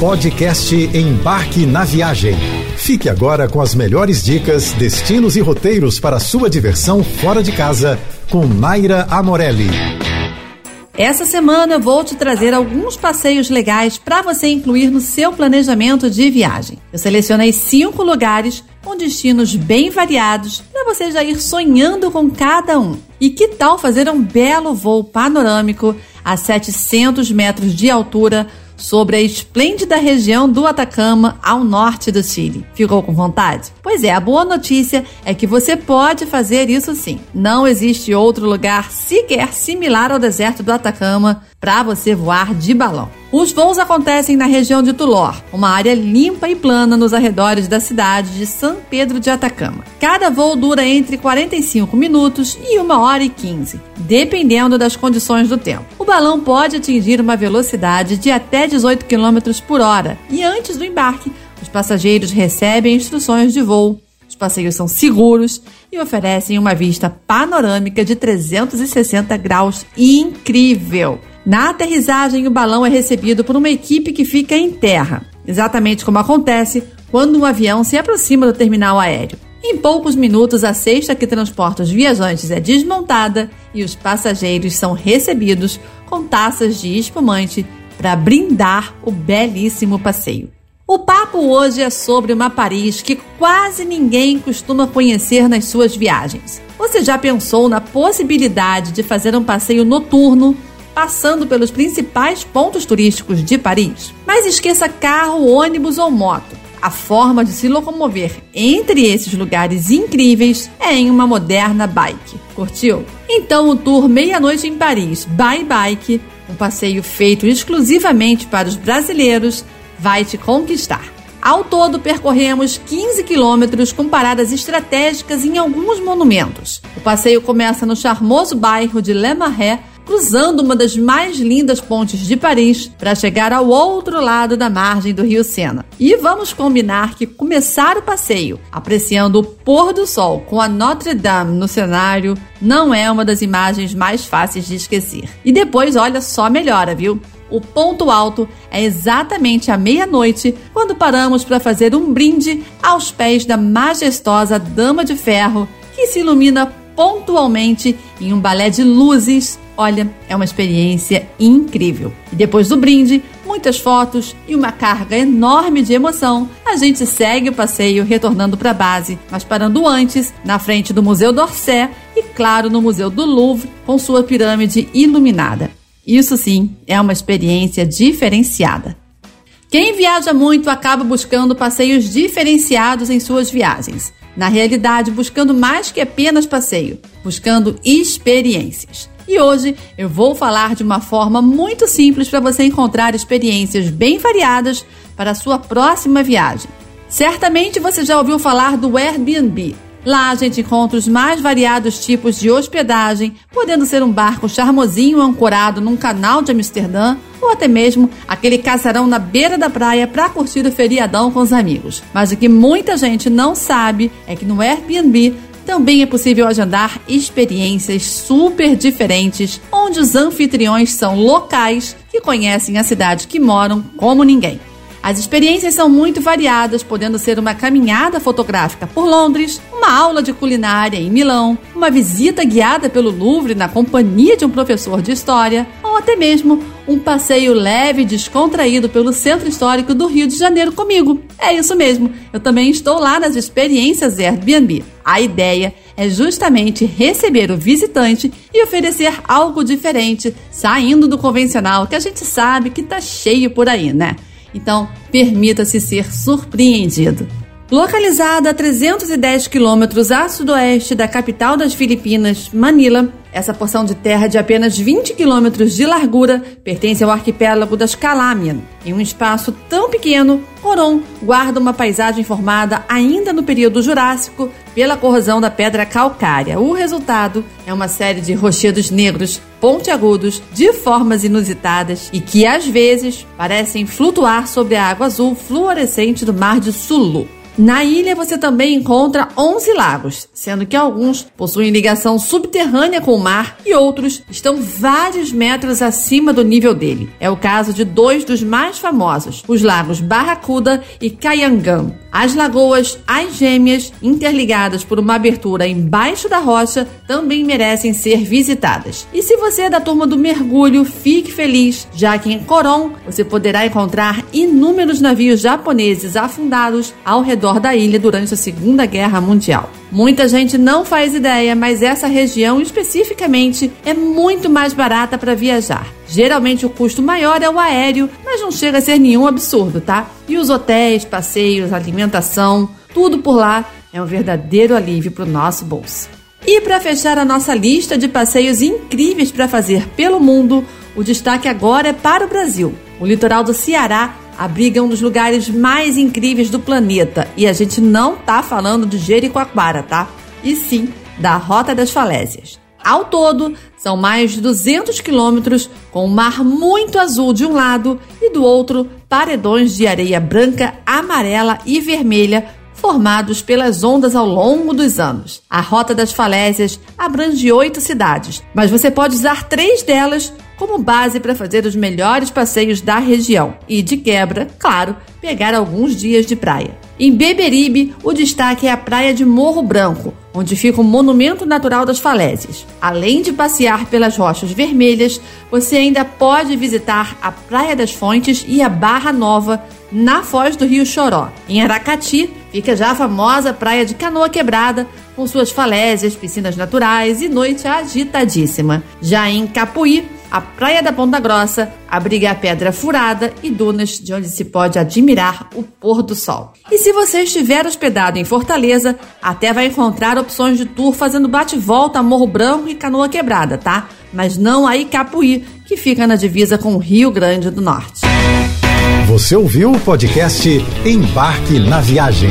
Podcast Embarque na Viagem. Fique agora com as melhores dicas, destinos e roteiros para sua diversão fora de casa com Naira Amorelli. Essa semana eu vou te trazer alguns passeios legais para você incluir no seu planejamento de viagem. Eu selecionei cinco lugares com destinos bem variados para você já ir sonhando com cada um. E que tal fazer um belo voo panorâmico a 700 metros de altura sobre a esplêndida região do Atacama, ao norte do Chile. Ficou com vontade? Pois é, a boa notícia é que você pode fazer isso sim. Não existe outro lugar sequer similar ao deserto do Atacama para você voar de balão. Os voos acontecem na região de Tulor, uma área limpa e plana nos arredores da cidade de São Pedro de Atacama. Cada voo dura entre 45 minutos e 1 hora e 15, dependendo das condições do tempo. O balão pode atingir uma velocidade de até 18 km por hora e antes do embarque, os passageiros recebem instruções de voo. Os passeios são seguros e oferecem uma vista panorâmica de 360 graus incrível. Na aterrissagem, o balão é recebido por uma equipe que fica em terra, exatamente como acontece quando um avião se aproxima do terminal aéreo. Em poucos minutos, a cesta que transporta os viajantes é desmontada e os passageiros são recebidos com taças de espumante para brindar o belíssimo passeio. O papo hoje é sobre uma Paris que quase ninguém costuma conhecer nas suas viagens. Você já pensou na possibilidade de fazer um passeio noturno passando pelos principais pontos turísticos de Paris. Mas esqueça carro, ônibus ou moto. A forma de se locomover entre esses lugares incríveis é em uma moderna bike. Curtiu? Então o tour Meia-Noite em Paris by Bike, um passeio feito exclusivamente para os brasileiros, vai te conquistar. Ao todo, percorremos 15 quilômetros com paradas estratégicas em alguns monumentos. O passeio começa no charmoso bairro de Le Marais, cruzando uma das mais lindas pontes de Paris para chegar ao outro lado da margem do rio Sena. E vamos combinar que começar o passeio apreciando o pôr do sol com a Notre Dame no cenário não é uma das imagens mais fáceis de esquecer. E depois, olha só, melhora, viu? O ponto alto é exatamente à meia-noite, quando paramos para fazer um brinde aos pés da majestosa Dama de Ferro, que se ilumina pontualmente em um balé de luzes. Olha, é uma experiência incrível. E depois do brinde, muitas fotos e uma carga enorme de emoção, a gente segue o passeio retornando para a base, mas parando antes, na frente do Museu d'Orsay e, claro, no Museu do Louvre, com sua pirâmide iluminada. Isso sim é uma experiência diferenciada. Quem viaja muito acaba buscando passeios diferenciados em suas viagens. Na realidade, buscando mais que apenas passeio, buscando experiências. E hoje eu vou falar de uma forma muito simples para você encontrar experiências bem variadas para a sua próxima viagem. Certamente você já ouviu falar do Airbnb. Lá a gente encontra os mais variados tipos de hospedagem, podendo ser um barco charmosinho ancorado num canal de Amsterdã ou até mesmo aquele casarão na beira da praia para curtir o feriadão com os amigos. Mas o que muita gente não sabe é que no Airbnb também é possível agendar experiências super diferentes, onde os anfitriões são locais que conhecem a cidade que moram como ninguém. As experiências são muito variadas, podendo ser uma caminhada fotográfica por Londres, uma aula de culinária em Milão, uma visita guiada pelo Louvre na companhia de um professor de história, ou até mesmo um passeio leve e descontraído pelo centro histórico do Rio de Janeiro comigo. É isso mesmo, eu também estou lá nas experiências Airbnb. A ideia é justamente receber o visitante e oferecer algo diferente, saindo do convencional que a gente sabe que tá cheio por aí, né? Então, permita-se ser surpreendido. Localizada a 310 quilômetros a sudoeste da capital das Filipinas, Manila, essa porção de terra de apenas 20 quilômetros de largura pertence ao arquipélago das Calamian. Em um espaço tão pequeno, Coron guarda uma paisagem formada ainda no período Jurássico pela corrosão da pedra calcária. O resultado é uma série de rochedos negros, pontiagudos, de formas inusitadas e que às vezes parecem flutuar sobre a água azul fluorescente do mar de Sulu. Na ilha você também encontra 11 lagos, sendo que alguns possuem ligação subterrânea com o mar e outros estão vários metros acima do nível dele. É o caso de dois dos mais famosos, os lagos Barracuda e Cayangã. As lagoas As Gêmeas, interligadas por uma abertura embaixo da rocha, também merecem ser visitadas. E se você é da turma do mergulho, fique feliz, já que em Coron você poderá encontrar inúmeros navios japoneses afundados ao redor da ilha durante a Segunda Guerra Mundial. Muita gente não faz ideia, mas essa região especificamente é muito mais barata para viajar. Geralmente o custo maior é o aéreo, mas não chega a ser nenhum absurdo, tá? E os hotéis, passeios, alimentação, tudo por lá é um verdadeiro alívio para o nosso bolso. E para fechar a nossa lista de passeios incríveis para fazer pelo mundo, o destaque agora é para o Brasil. O litoral do Ceará abriga um dos lugares mais incríveis do planeta e a gente não tá falando de Jericoacoara, tá? E sim da Rota das Falésias. Ao todo, são mais de 200 quilômetros, com o mar muito azul de um lado e do outro, paredões de areia branca, amarela e vermelha formados pelas ondas ao longo dos anos. A Rota das Falésias abrange oito cidades, mas você pode usar três delas como base para fazer os melhores passeios da região e, de quebra, claro, pegar alguns dias de praia. Em Beberibe, o destaque é a praia de Morro Branco, onde fica o Monumento Natural das Falésias. Além de passear pelas rochas vermelhas, você ainda pode visitar a Praia das Fontes e a Barra Nova, na foz do Rio Choró. Em Aracati, fica já a famosa Praia de Canoa Quebrada, com suas falésias, piscinas naturais e noite agitadíssima. Já em Capuí, a Praia da Ponta Grossa abriga a Pedra Furada e dunas de onde se pode admirar o pôr do sol. E se você estiver hospedado em Fortaleza, até vai encontrar opções de tour fazendo bate-volta a Morro Branco e Canoa Quebrada, tá? Mas não a Icapuí, que fica na divisa com o Rio Grande do Norte. Você ouviu o podcast Embarque na Viagem.